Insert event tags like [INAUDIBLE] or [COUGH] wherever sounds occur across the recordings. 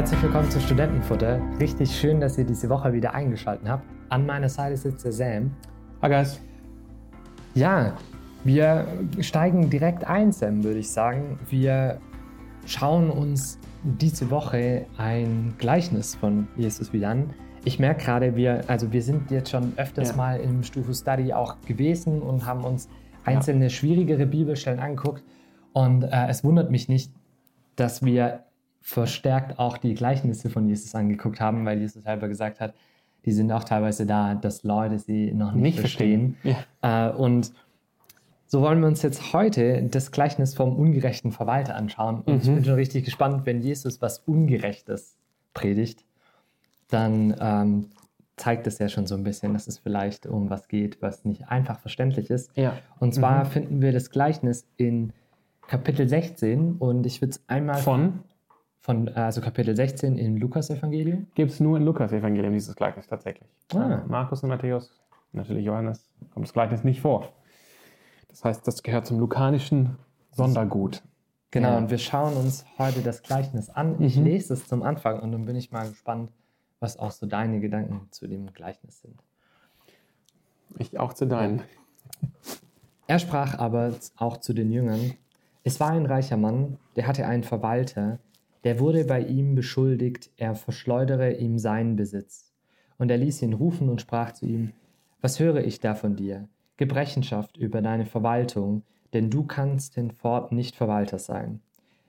Herzlich willkommen zu Studentenfutter. Richtig schön, dass ihr diese Woche wieder eingeschaltet habt. An meiner Seite sitzt der Sam. Hi guys. Ja, wir steigen direkt ein, Sam, würde ich sagen. Wir schauen uns diese Woche ein Gleichnis von Jesus wieder an. Ich merke gerade, wir, also wir sind jetzt schon öfters Ja. mal im Stufu Study auch gewesen und haben uns einzelne schwierigere Bibelstellen angeguckt. Und äh, es wundert mich nicht, dass wir verstärkt auch die Gleichnisse von Jesus angeguckt haben, weil Jesus selber gesagt hat, die sind auch teilweise da, dass Leute sie noch nicht, Nicht verstehen. verstehen. Äh, und so wollen wir uns jetzt heute das Gleichnis vom ungerechten Verwalter anschauen. Und ich bin schon richtig gespannt, wenn Jesus was Ungerechtes predigt, dann ähm, zeigt es ja schon so ein bisschen, dass es vielleicht um was geht, was nicht einfach verständlich ist. Ja. Und zwar finden wir das Gleichnis in Kapitel 16 und ich würde es einmal Von von also Kapitel 16 im Lukas-Evangelium. gibt es nur in Lukas-Evangelium dieses Gleichnis tatsächlich. Ah. Äh, Markus und Matthäus, natürlich Johannes, kommt das Gleichnis nicht vor. Das heißt, das gehört zum lukanischen Sondergut. Genau, Ja. und wir schauen uns heute das Gleichnis an. Ich Mhm. lese es zum Anfang und dann bin ich mal gespannt, was auch so deine Gedanken zu dem Gleichnis sind. Ich auch zu deinen. Er sprach aber auch zu den Jüngern, es war ein reicher Mann, der hatte einen Verwalter, der wurde bei ihm beschuldigt, er verschleudere ihm seinen Besitz. Und er ließ ihn rufen und sprach zu ihm, was höre ich da von dir? Gib Rechenschaft über deine Verwaltung, denn du kannst hinfort nicht Verwalter sein.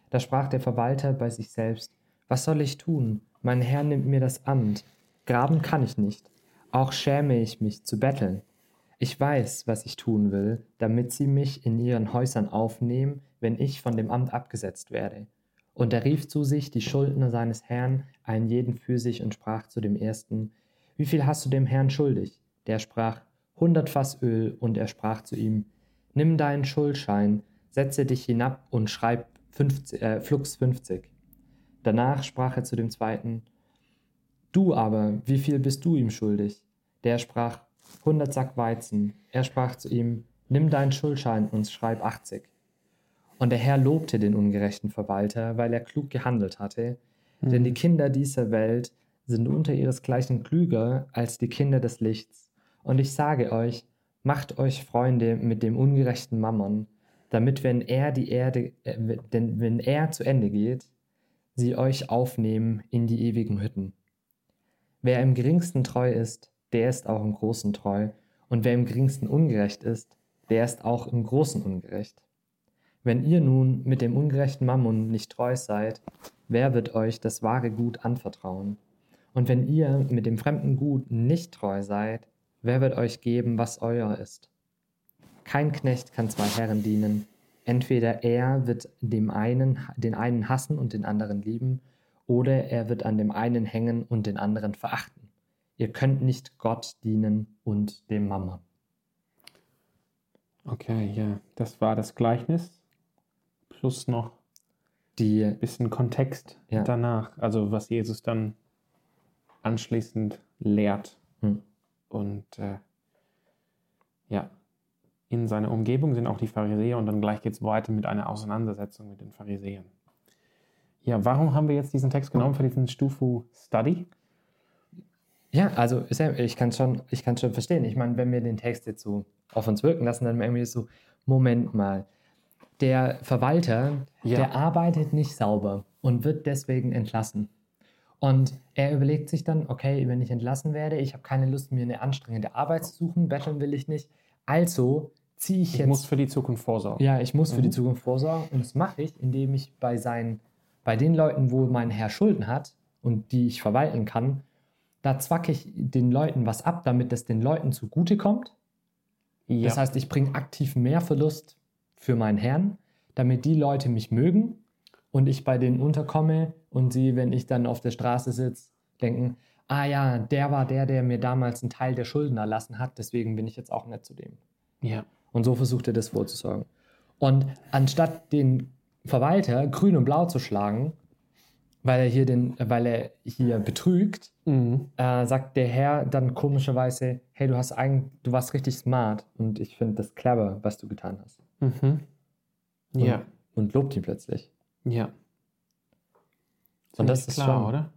Da sprach der Verwalter bei sich selbst, was soll ich tun? Mein Herr nimmt mir das Amt. Graben kann ich nicht. Auch schäme ich mich zu betteln. Ich weiß, was ich tun will, damit sie mich in ihren Häusern aufnehmen, wenn ich von dem Amt abgesetzt werde. Und er rief zu sich die Schuldner seines Herrn, einen jeden für sich, und sprach zu dem ersten, Wie viel hast du dem Herrn schuldig? Der sprach, hundert Fass Öl, und er sprach zu ihm, Nimm deinen Schuldschein, setze dich hinab und schreib 50, äh, Flux 50. Danach sprach er zu dem zweiten, Du aber, wie viel bist du ihm schuldig? Der sprach, 100 Sack Weizen. Er sprach zu ihm, Nimm deinen Schuldschein und schreib 80. Und der Herr lobte den ungerechten Verwalter, weil er klug gehandelt hatte. Denn die Kinder dieser Welt sind unter ihresgleichen klüger als die Kinder des Lichts. Und ich sage euch, macht euch Freunde mit dem ungerechten Mammon, damit wenn er die Erde, äh, denn wenn er zu Ende geht, sie euch aufnehmen in die ewigen Hütten. Wer im geringsten treu ist, der ist auch im Großen treu, und wer im geringsten ungerecht ist, der ist auch im Großen ungerecht. Wenn ihr nun mit dem ungerechten Mammon nicht treu seid, wer wird euch das wahre Gut anvertrauen? Und wenn ihr mit dem fremden Gut nicht treu seid, wer wird euch geben, was euer ist? Kein Knecht kann zwei Herren dienen. Entweder er wird dem einen, den einen hassen und den anderen lieben, oder er wird an dem einen hängen und den anderen verachten. Ihr könnt nicht Gott dienen und dem Mammon. Okay, ja, das war das Gleichnis. Plus noch Die, ein bisschen Kontext Ja. danach. Also was Jesus dann anschließend lehrt. Hm. Und äh, ja, in seiner Umgebung sind auch die Pharisäer und dann gleich geht es weiter mit einer Auseinandersetzung mit den Pharisäern. Ja, warum haben wir jetzt diesen Text genommen für diesen Stufu Study? ja, also ich kann schon, ich kann schon verstehen. Ich meine, wenn wir den Text jetzt so auf uns wirken lassen, dann irgendwie so, Moment mal. Der Verwalter, Ja. der arbeitet nicht sauber und wird deswegen entlassen. Und er überlegt sich dann, okay, wenn ich entlassen werde, ich habe keine Lust, mir eine anstrengende Arbeit zu suchen, betteln will ich nicht. Also ziehe ich Ich jetzt muss für die Zukunft vorsorgen. Ja, ich muss für die Mhm. Zukunft vorsorgen und das mache ich, indem ich bei seinen, bei den Leuten, wo mein Herr Schulden hat und die ich verwalten kann, da zwacke ich den Leuten was ab, damit es den Leuten zugutekommt. Ja. Das heißt, ich bringe aktiv mehr Verlust für meinen Herrn, damit die Leute mich mögen und ich bei denen unterkomme und sie, wenn ich dann auf der Straße sitze, denken, ah ja, der war der, der mir damals einen Teil der Schulden erlassen hat, deswegen bin ich jetzt auch nett zu dem. ja. Und so versucht er das vorzusorgen. Und anstatt den Verwalter grün und blau zu schlagen, weil er hier, den, weil er hier betrügt, Mhm. äh, sagt der Herr dann komischerweise, hey, du hast eigentlich, du warst richtig smart und ich finde das clever, was du getan hast. Mhm. Ja, Und lobt ihn plötzlich. ja. Und das ist klar, schon, oder?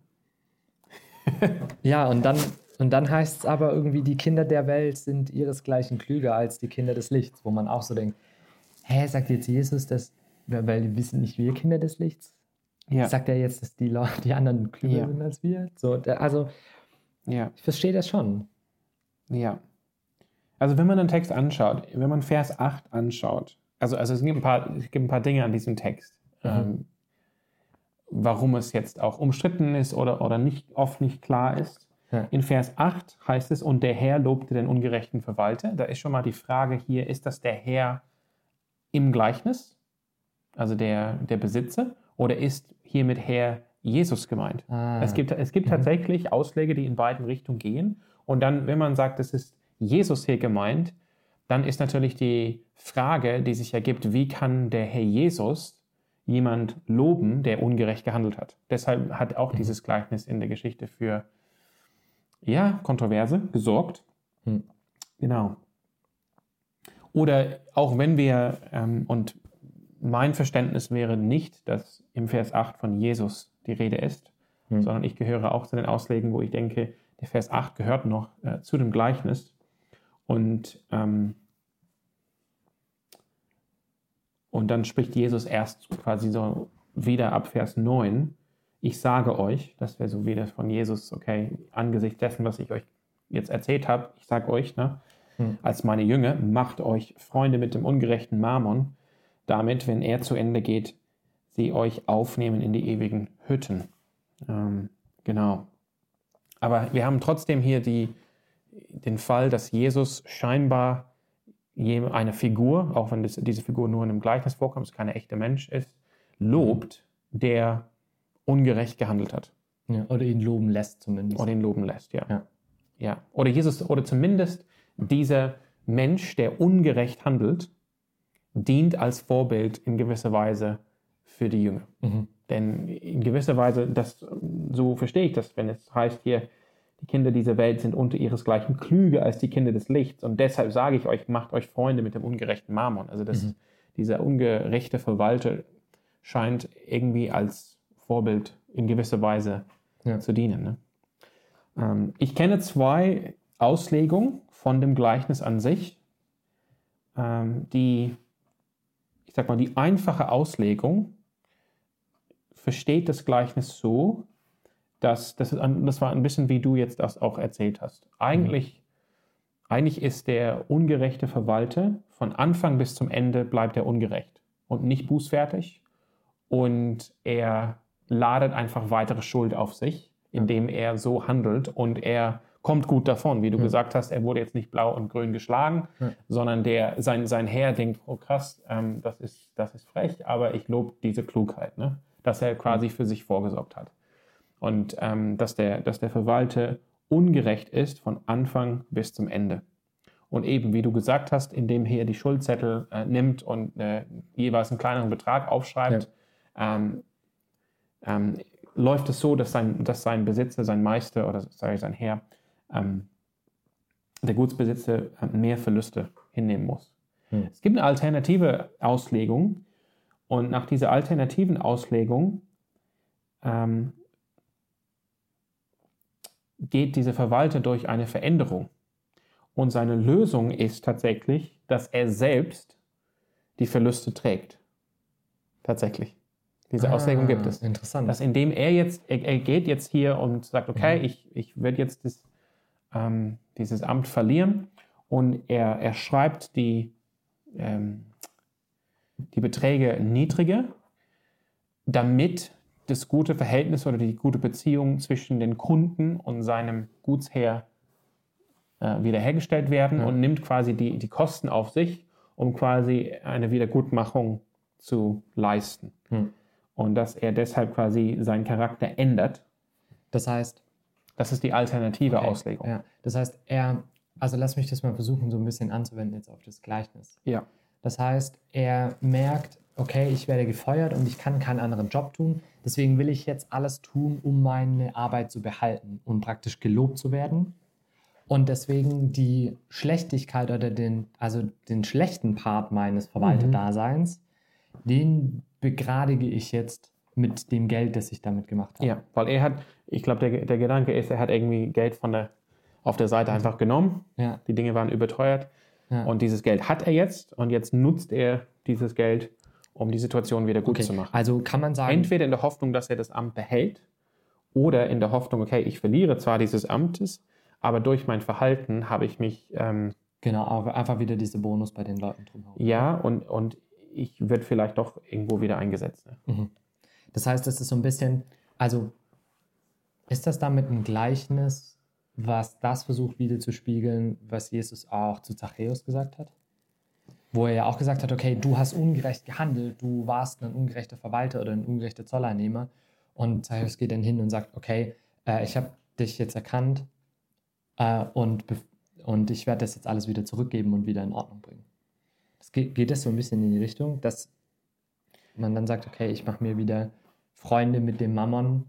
[LAUGHS] ja, und dann, und dann heißt es aber irgendwie, die Kinder der Welt sind ihresgleichen klüger als die Kinder des Lichts, wo man auch so denkt, hä, sagt jetzt Jesus das, weil wir sind nicht wir Kinder des Lichts? Ja. Sagt er jetzt, dass die, Leute, die anderen klüger ja. sind als wir? So, also, ja. ich verstehe das schon. Ja. Also, wenn man den Text anschaut, wenn man Vers 8 anschaut, also, also es, gibt ein paar, es gibt ein paar Dinge an diesem Text, mhm. ähm, warum es jetzt auch umstritten ist oder, oder nicht, oft nicht klar ist. Ja. In Vers 8 heißt es, und der Herr lobte den ungerechten Verwalter. Da ist schon mal die Frage hier, ist das der Herr im Gleichnis, also der, der Besitzer, oder ist hiermit Herr Jesus gemeint? Ah. Es gibt, es gibt mhm. tatsächlich Ausleger, die in beiden Richtungen gehen. Und dann, wenn man sagt, es ist Jesus hier gemeint, dann ist natürlich die Frage, die sich ergibt, wie kann der Herr Jesus jemand loben, der ungerecht gehandelt hat? Deshalb hat auch mhm. dieses Gleichnis in der Geschichte für ja, Kontroverse gesorgt. Mhm. Genau. Oder auch wenn wir, ähm, und mein Verständnis wäre nicht, dass im Vers 8 von Jesus die Rede ist, mhm. sondern ich gehöre auch zu den Auslegen, wo ich denke, der Vers 8 gehört noch äh, zu dem Gleichnis. Und, ähm, und dann spricht Jesus erst quasi so wieder ab Vers 9. Ich sage euch, das wäre so wieder von Jesus, okay, angesichts dessen, was ich euch jetzt erzählt habe, ich sage euch, ne, hm. als meine Jünger, macht euch Freunde mit dem ungerechten Mammon, damit, wenn er zu Ende geht, sie euch aufnehmen in die ewigen Hütten. Ähm, genau. Aber wir haben trotzdem hier die, den Fall, dass Jesus scheinbar eine Figur, auch wenn das, diese Figur nur in einem Gleichnis vorkommt, es keine echte Mensch ist, lobt, der ungerecht gehandelt hat. Ja, oder ihn loben lässt zumindest. Oder ihn loben lässt, ja. ja. ja. Oder Jesus, oder zumindest dieser Mensch, der ungerecht handelt, dient als Vorbild in gewisser Weise für die Jünger. Mhm. Denn in gewisser Weise, das, so verstehe ich das, wenn es heißt hier, die Kinder dieser Welt sind unter ihresgleichen klüger als die Kinder des Lichts. Und deshalb sage ich euch, macht euch Freunde mit dem ungerechten Mammon. Also das, mhm. dieser ungerechte Verwalter scheint irgendwie als Vorbild in gewisser Weise ja. zu dienen. Ne? Ähm, ich kenne zwei Auslegungen von dem Gleichnis an sich. Ähm, die, ich sag mal, die einfache Auslegung versteht das Gleichnis so, dass das, das war ein bisschen wie du jetzt das auch erzählt hast. Eigentlich, mhm. eigentlich ist der ungerechte Verwalter von Anfang bis zum Ende bleibt er ungerecht und nicht bußfertig und er ladet einfach weitere Schuld auf sich, indem er so handelt und er kommt gut davon. Wie du ja. gesagt hast, er wurde jetzt nicht blau und grün geschlagen, ja. sondern der, sein, sein Herr denkt, oh krass, ähm, das, ist, das ist frech, aber ich lobe diese Klugheit, ne? dass er quasi für sich vorgesorgt hat. Und ähm, dass, der, dass der Verwalter ungerecht ist von Anfang bis zum Ende. Und eben, wie du gesagt hast, indem er die Schuldzettel äh, nimmt und äh, jeweils einen kleineren Betrag aufschreibt, ja. ähm, ähm, läuft es so, dass sein, dass sein Besitzer, sein Meister oder sage ich sein Herr, ähm, der Gutsbesitzer äh, mehr Verluste hinnehmen muss. Hm. Es gibt eine alternative Auslegung und nach dieser alternativen Auslegung ähm, geht dieser Verwalter durch eine Veränderung. Und seine Lösung ist tatsächlich, dass er selbst die Verluste trägt. Tatsächlich. Diese ah, Auslegung gibt es. Interessant. Dass indem er jetzt, er, er geht jetzt hier und sagt, okay, mhm. ich, ich werde jetzt das ähm, dieses Amt verlieren und er, er schreibt die, ähm, die Beträge niedriger, damit das gute Verhältnis oder die gute Beziehung zwischen den Kunden und seinem Gutsherr äh, wiederhergestellt werden ja. und nimmt quasi die, die Kosten auf sich, um quasi eine Wiedergutmachung zu leisten. Hm. Und dass er deshalb quasi seinen Charakter ändert. Das heißt, das ist die alternative okay. Auslegung. Ja. Das heißt, er, also lass mich das mal versuchen, so ein bisschen anzuwenden jetzt auf das Gleichnis. Ja. Das heißt, er merkt, okay, ich werde gefeuert und ich kann keinen anderen Job tun. Deswegen will ich jetzt alles tun, um meine Arbeit zu behalten und praktisch gelobt zu werden. Und deswegen die Schlechtigkeit oder den, also den schlechten Part meines Verwalterdaseins, mhm. den begradige ich jetzt mit dem Geld, das ich damit gemacht habe. Ja, weil er hat, ich glaube, der, der Gedanke ist, er hat irgendwie Geld von der, auf der Seite einfach genommen. Ja. Die Dinge waren überteuert. Ja. Und dieses Geld hat er jetzt und jetzt nutzt er dieses Geld, um die Situation wieder gut okay. zu machen. Also kann man sagen, Entweder in der Hoffnung, dass er das Amt behält oder in der Hoffnung, okay, ich verliere zwar dieses Amtes, aber durch mein Verhalten habe ich mich, ähm, genau, aber einfach wieder diese Bonus bei den Leuten drumherum. ja, und, und ich werde vielleicht doch irgendwo wieder eingesetzt. Ne? Das heißt, das ist so ein bisschen, also ist das damit ein Gleichnis, was das versucht wieder zu spiegeln, was Jesus auch zu Zachäus gesagt hat? Wo er ja auch gesagt hat, okay, du hast ungerecht gehandelt, du warst ein ungerechter Verwalter oder ein ungerechter Zolleinnehmer. Und Zachäus geht dann hin und sagt, okay, äh, ich habe dich jetzt erkannt äh, und, und ich werde das jetzt alles wieder zurückgeben und wieder in Ordnung bringen. Das geht, geht das so ein bisschen in die Richtung, dass man dann sagt, okay, ich mache mir wieder Freunde mit dem Mammon.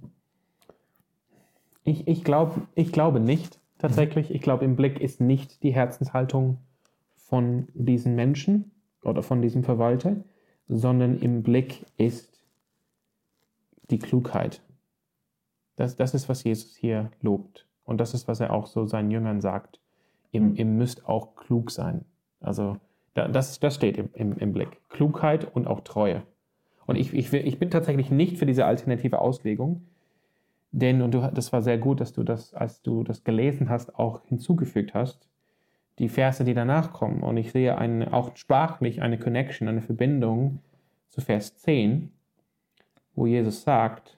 Ich, ich, glaub, ich glaube nicht tatsächlich. Ich glaube, im Blick ist nicht die Herzenshaltung von diesen Menschen oder von diesem Verwalter, sondern im Blick ist die Klugheit. Das, das ist, was Jesus hier lobt. Und das ist, was er auch so seinen Jüngern sagt. Ihr, ihr müsst auch klug sein. Also da, das, das steht im, im, im Blick. Klugheit und auch Treue. Und ich, ich, ich bin tatsächlich nicht für diese alternative Auslegung, denn, und du, das war sehr gut, dass du das, als du das gelesen hast, auch hinzugefügt hast, die Verse, die danach kommen. Und ich sehe eine, auch sprachlich eine Connection, eine Verbindung zu Vers 10, wo Jesus sagt,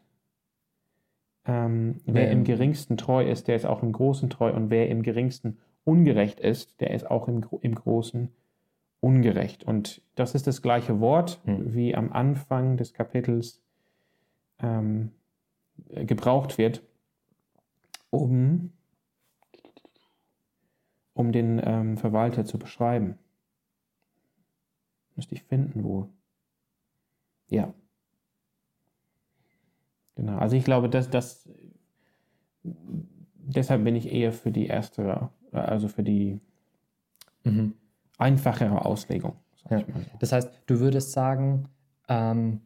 ähm, wer Wer im geringsten treu ist, der ist auch im Großen treu. Und wer im geringsten ungerecht ist, der ist auch im, im Großen ungerecht. Und das ist das gleiche Wort Hm. wie am Anfang des Kapitels ähm, äh, gebraucht wird, um, um den ähm, Verwalter zu beschreiben. Müsste ich finden, wo. Ja. Genau. Also ich glaube, dass das deshalb bin ich eher für die erste, also für die einfachere Auslegung. Ja. so. Das heißt, du würdest sagen, ähm,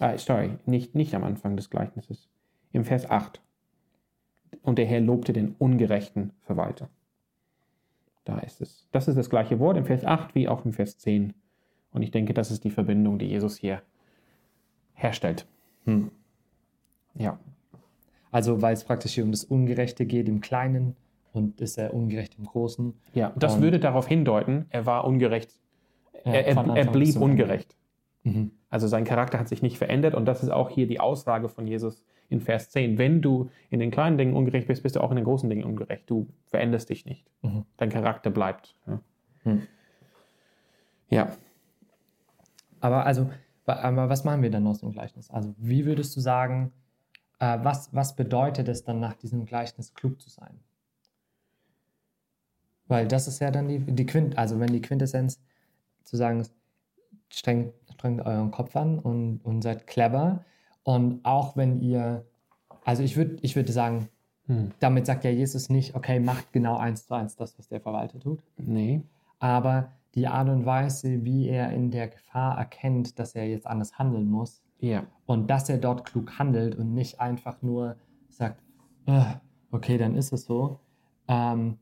Ah, sorry, nicht, nicht am Anfang des Gleichnisses. Im Vers 8. Und der Herr lobte den ungerechten Verwalter. Da ist es. Das ist das gleiche Wort im Vers 8 wie auch im Vers 10. Und ich denke, das ist die Verbindung, die Jesus hier herstellt. hm. Ja. also weil es praktisch hier um das Ungerechte geht im Kleinen und ist er ungerecht im Großen. Ja, das Und- würde darauf hindeuten, er war ungerecht. Ja, er, er, er blieb ungerecht. Mhm. Also sein Charakter hat sich nicht verändert und das ist auch hier die Aussage von Jesus in Vers 10. Wenn du in den kleinen Dingen ungerecht bist, bist du auch in den großen Dingen ungerecht. Du veränderst dich nicht. Mhm. Dein Charakter bleibt. Ja. Hm. ja. Aber also, aber was machen wir dann aus dem Gleichnis? Also wie würdest du sagen, äh, was, was bedeutet es dann nach diesem Gleichnis klug zu sein? Weil das ist ja dann die, die Quint, also wenn die Quintessenz zu sagen ist, strengt, strengt euren Kopf an und, und seid clever. Und auch wenn ihr, also ich würde ich würde sagen, Hm. damit sagt ja Jesus nicht, okay, macht genau eins zu eins das, was der Verwalter tut. Nee. Aber die Art und Weise, wie er in der Gefahr erkennt, dass er jetzt anders handeln muss Ja. und dass er dort klug handelt und nicht einfach nur sagt, "Ah, okay, dann ist es so, ähm,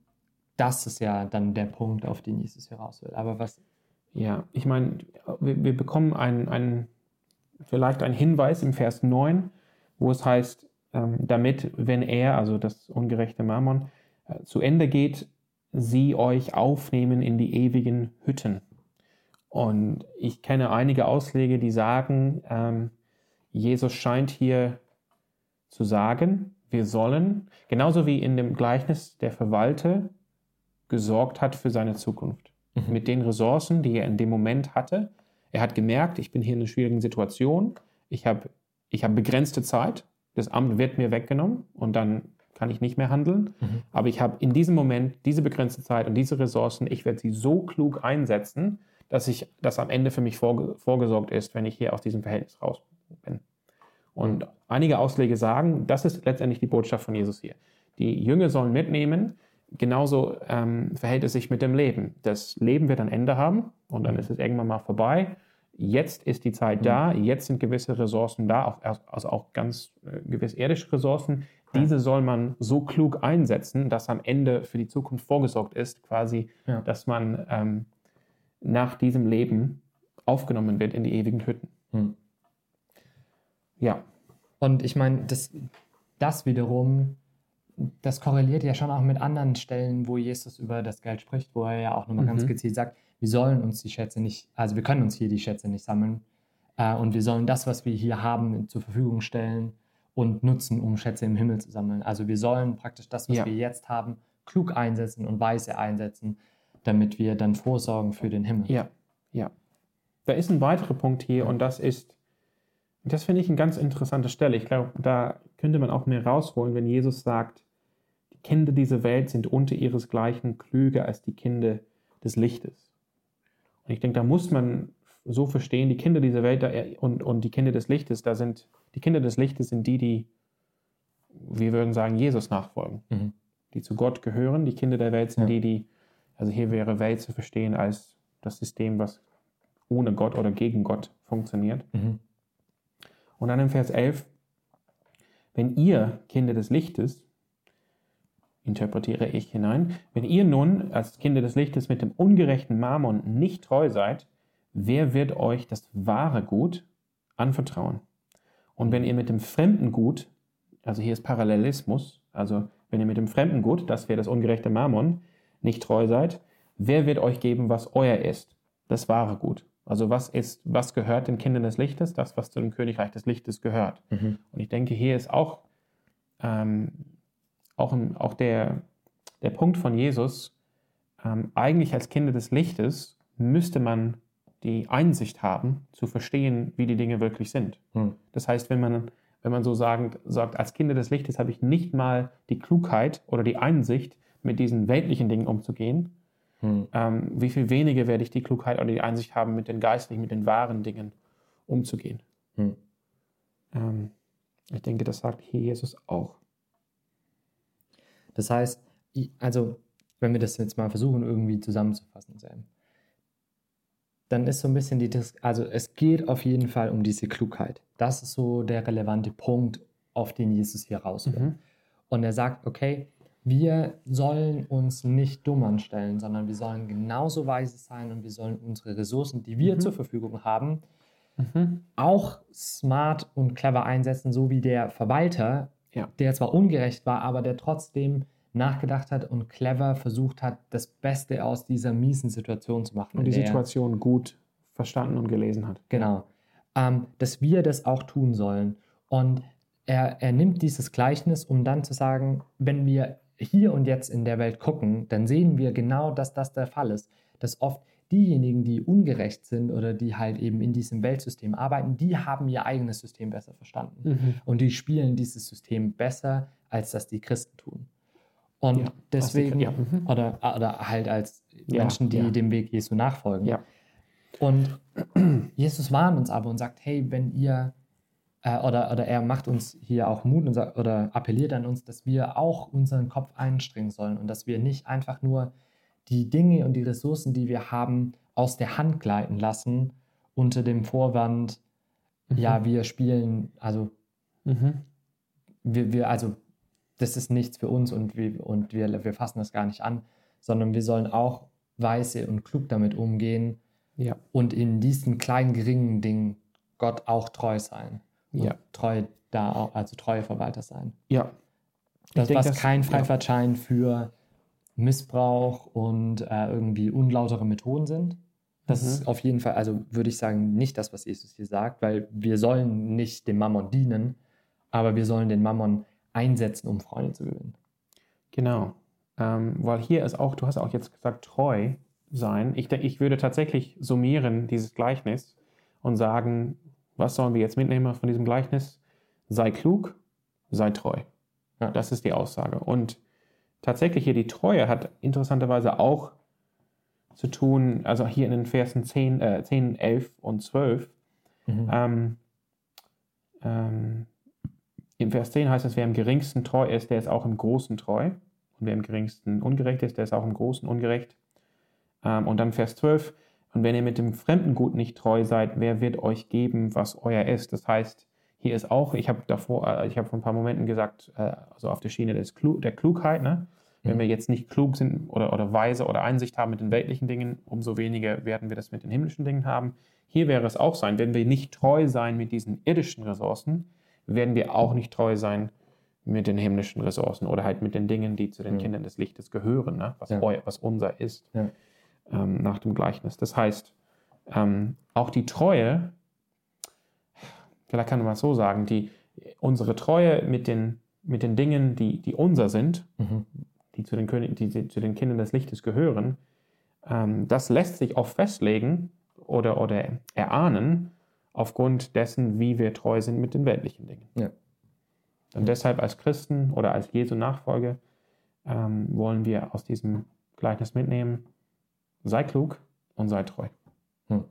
das ist ja dann der Punkt, auf den Jesus heraus will. Aber was, Ja, ich meine, wir, wir bekommen einen, einen, vielleicht einen Hinweis im Vers 9, wo es heißt, ähm, damit, wenn er, also das ungerechte Mammon, äh, zu Ende geht, sie euch aufnehmen in die ewigen Hütten. Und ich kenne einige Ausleger, die sagen, ähm, Jesus scheint hier zu sagen, wir sollen, genauso wie in dem Gleichnis der Verwalter gesorgt hat für seine Zukunft mit den Ressourcen, die er in dem Moment hatte. Er hat gemerkt, ich bin hier in einer schwierigen Situation, ich habe ich hab begrenzte Zeit, das Amt wird mir weggenommen und dann kann ich nicht mehr handeln. Mhm. Aber ich habe in diesem Moment diese begrenzte Zeit und diese Ressourcen, ich werde sie so klug einsetzen, dass ich, dass am Ende für mich vorge vorgesorgt ist, wenn ich hier aus diesem Verhältnis raus bin. Und einige Ausleger sagen, das ist letztendlich die Botschaft von Jesus hier. Die Jünger sollen mitnehmen, genauso ähm, verhält es sich mit dem Leben. Das Leben wird ein Ende haben und dann ist es irgendwann mal vorbei. jetzt ist die Zeit Mhm. da, jetzt sind gewisse Ressourcen da, auch, also auch ganz äh, gewisse irdische Ressourcen. Ja. Diese soll man so klug einsetzen, dass am Ende für die Zukunft vorgesorgt ist, quasi, Ja. dass man ähm, nach diesem Leben aufgenommen wird in die ewigen Hütten. Hm. Ja, Und ich meine, das, das wiederum, das korreliert ja schon auch mit anderen Stellen, wo Jesus über das Geld spricht, wo er ja auch nochmal ganz Mhm. gezielt sagt, wir sollen uns die Schätze nicht, also wir können uns hier die Schätze nicht sammeln äh, und wir sollen das, was wir hier haben, zur Verfügung stellen und nutzen, um Schätze im Himmel zu sammeln. Also wir sollen praktisch das, was Ja. wir jetzt haben, klug einsetzen und weise einsetzen, damit wir dann vorsorgen für den Himmel. Ja, ja. Da ist ein weiterer Punkt hier und das ist, das finde ich eine ganz interessante Stelle. Ich glaube, da könnte man auch mehr rausholen, wenn Jesus sagt, die Kinder dieser Welt sind unter ihresgleichen klüger als die Kinder des Lichtes. Und ich denke, da muss man so verstehen, die Kinder dieser Welt und, und die Kinder des Lichtes, da sind, die Kinder des Lichtes sind die, die, wir würden sagen, Jesus nachfolgen Mhm. die zu Gott gehören. Die Kinder der Welt sind Ja. die, die, also hier wäre Welt zu verstehen als das System, was ohne Gott oder gegen Gott funktioniert. Mhm. Und dann im Vers 11, wenn ihr Kinder des Lichtes, interpretiere ich hinein, wenn ihr nun als Kinder des Lichtes mit dem ungerechten Mammon nicht treu seid, wer wird euch das wahre Gut anvertrauen? Und wenn ihr mit dem fremden Gut, also hier ist Parallelismus, also wenn ihr mit dem fremden Gut, das wäre das ungerechte Mammon, nicht treu seid, wer wird euch geben, was euer ist? Das wahre Gut. Also was ist, was gehört den Kindern des Lichtes? Das, was zu dem Königreich des Lichtes gehört. Mhm. Und ich denke, hier ist auch, ähm, auch, auch der, der Punkt von Jesus, ähm, eigentlich als Kinder des Lichtes müsste man die Einsicht haben, zu verstehen, wie die Dinge wirklich sind. Mhm. Das heißt, wenn man, wenn man so sagen, sagt, als Kinder des Lichtes habe ich nicht mal die Klugheit oder die Einsicht, mit diesen weltlichen Dingen umzugehen, Mhm. ähm, wie viel weniger werde ich die Klugheit oder die Einsicht haben, mit den geistlichen, mit den wahren Dingen umzugehen. Mhm. Ähm, ich denke, das sagt hier Jesus auch. Das heißt, also wenn wir das jetzt mal versuchen irgendwie zusammenzufassen, Sam, dann ist so ein bisschen die, also es geht auf jeden Fall um diese Klugheit. Das ist so der relevante Punkt, auf den Jesus hier raus will. Mhm. Und er sagt, okay, wir sollen uns nicht dumm anstellen, sondern wir sollen genauso weise sein und wir sollen unsere Ressourcen, die wir Mhm. zur Verfügung haben, Mhm. auch smart und clever einsetzen, so wie der Verwalter, Ja. der zwar ungerecht war, aber der trotzdem nachgedacht hat und clever versucht hat, das Beste aus dieser miesen Situation zu machen. Und die Situation gut verstanden und gelesen hat. Genau. Ähm, dass wir das auch tun sollen. Und er, er nimmt dieses Gleichnis, um dann zu sagen, wenn wir hier und jetzt in der Welt gucken, dann sehen wir genau, dass das der Fall ist. Dass oft diejenigen, die ungerecht sind oder die halt eben in diesem Weltsystem arbeiten, die haben ihr eigenes System besser verstanden. Mhm. Und die spielen dieses System besser, als das die Christen tun. Und Ja, deswegen, ja, mhm. oder, oder halt als Ja, Menschen, die dem Weg Jesu nachfolgen. Und Jesus warnt uns aber und sagt, hey, wenn ihr, äh, oder, oder er macht uns hier auch Mut sagt, oder appelliert an uns, dass wir auch unseren Kopf einstrengen sollen und dass wir nicht einfach nur die Dinge und die Ressourcen, die wir haben, aus der Hand gleiten lassen unter dem Vorwand, Mhm. ja, wir spielen, also Mhm. wir, wir, also das ist nichts für uns und, wir, und wir, wir fassen das gar nicht an, sondern wir sollen auch weise und klug damit umgehen Ja. und in diesen kleinen, geringen Dingen Gott auch treu sein. Ja. treu da auch, also treue Verwalter sein. Ja. Ich Das, was das- kein ja. Freifahrtschein für Missbrauch und äh, irgendwie unlautere Methoden sind. Das Mhm. ist auf jeden Fall, also würde ich sagen, nicht das, was Jesus hier sagt, weil wir sollen nicht dem Mammon dienen, aber wir sollen den Mammon einsetzen, um Freunde zu gewinnen. Genau. Ähm, weil hier ist auch, du hast auch jetzt gesagt, treu sein. Ich, ich würde tatsächlich summieren dieses Gleichnis und sagen, was sollen wir jetzt mitnehmen von diesem Gleichnis? Sei klug, sei treu. Ja. Das ist die Aussage. Und tatsächlich hier die Treue hat interessanterweise auch zu tun, also hier in den Versen 10, äh, 10 11 und 12, Mhm. ähm, ähm, Im Vers 10 heißt es, wer im geringsten treu ist, der ist auch im Großen treu. Und wer im geringsten ungerecht ist, der ist auch im Großen ungerecht. Ähm, und dann Vers 12, Und wenn ihr mit dem fremden Gut nicht treu seid, wer wird euch geben, was euer ist? Das heißt, hier ist auch, ich habe davor, äh, ich habe vor ein paar Momenten gesagt, äh, also auf der Schiene des Klu der Klugheit, ne? Wenn wir jetzt nicht klug sind oder, oder weise oder Einsicht haben mit den weltlichen Dingen, umso weniger werden wir das mit den himmlischen Dingen haben. Hier wäre es auch sein, wenn wir nicht treu sein mit diesen irdischen Ressourcen, werden wir auch nicht treu sein mit den himmlischen Ressourcen oder halt mit den Dingen, die zu den ja. Kindern des Lichtes gehören, ne? was, ja. eu, was unser ist, ja. Ähm, nach dem Gleichnis. Das heißt, ähm, auch die Treue, vielleicht kann man es so sagen, die, unsere Treue mit den, mit den Dingen, die, die unser sind, mhm die zu den, König, die zu den Kindern des Lichtes gehören, ähm, das lässt sich oft festlegen oder, oder erahnen aufgrund dessen, wie wir treu sind mit den weltlichen Dingen. Ja. Und deshalb als Christen oder als Jesu Nachfolger ähm, wollen wir aus diesem Gleichnis mitnehmen, sei klug und sei treu. Hm.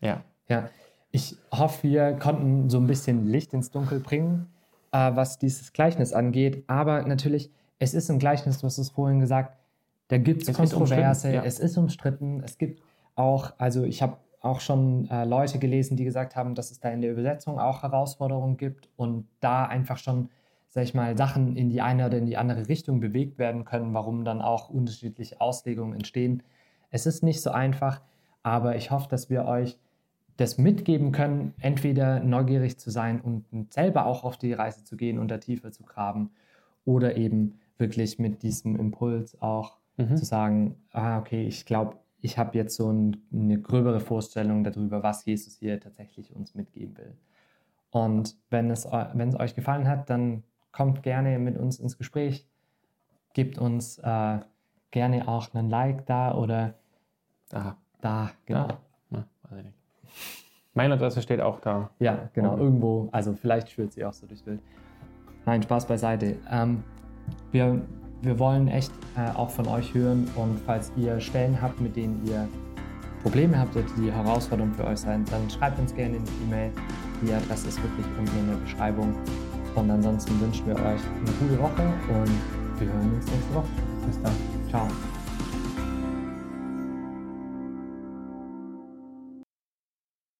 Ja. Ja, ich hoffe, wir konnten so ein bisschen Licht ins Dunkel bringen, äh, was dieses Gleichnis angeht. Aber natürlich, es ist ein Gleichnis, du hast es vorhin gesagt, da gibt es Kontroverse, ja. es ist umstritten, es gibt auch, also ich habe auch schon äh, Leute gelesen, die gesagt haben, dass es da in der Übersetzung auch Herausforderungen gibt und da einfach schon, sag ich mal, Sachen in die eine oder in die andere Richtung bewegt werden können, warum dann auch unterschiedliche Auslegungen entstehen. Es ist nicht so einfach, aber ich hoffe, dass wir euch das mitgeben können, entweder neugierig zu sein und selber auch auf die Reise zu gehen und da tiefer zu graben oder eben wirklich mit diesem Impuls auch mhm. zu sagen, ah, okay, ich glaube, ich habe jetzt so ein, eine gröbere Vorstellung darüber, was Jesus hier tatsächlich uns mitgeben will. Und wenn es, wenn es euch gefallen hat, dann kommt gerne mit uns ins Gespräch, gebt uns äh, gerne auch einen Like da oder Aha. da, genau. Ja. Ja, Meine Adresse steht auch da. Ja, genau, oh. irgendwo. Also vielleicht führt sie auch so durchs Bild. Nein, Spaß beiseite. Ähm, wir, wir wollen echt äh, auch von euch hören und falls ihr Stellen habt, mit denen ihr Probleme habt die Herausforderung für euch sein, dann schreibt uns gerne in die E-Mail. Die Adresse ist wirklich unten in der Beschreibung. Und ansonsten wünschen wir euch eine gute Woche und wir hören uns nächste Woche. Bis dann. Ciao.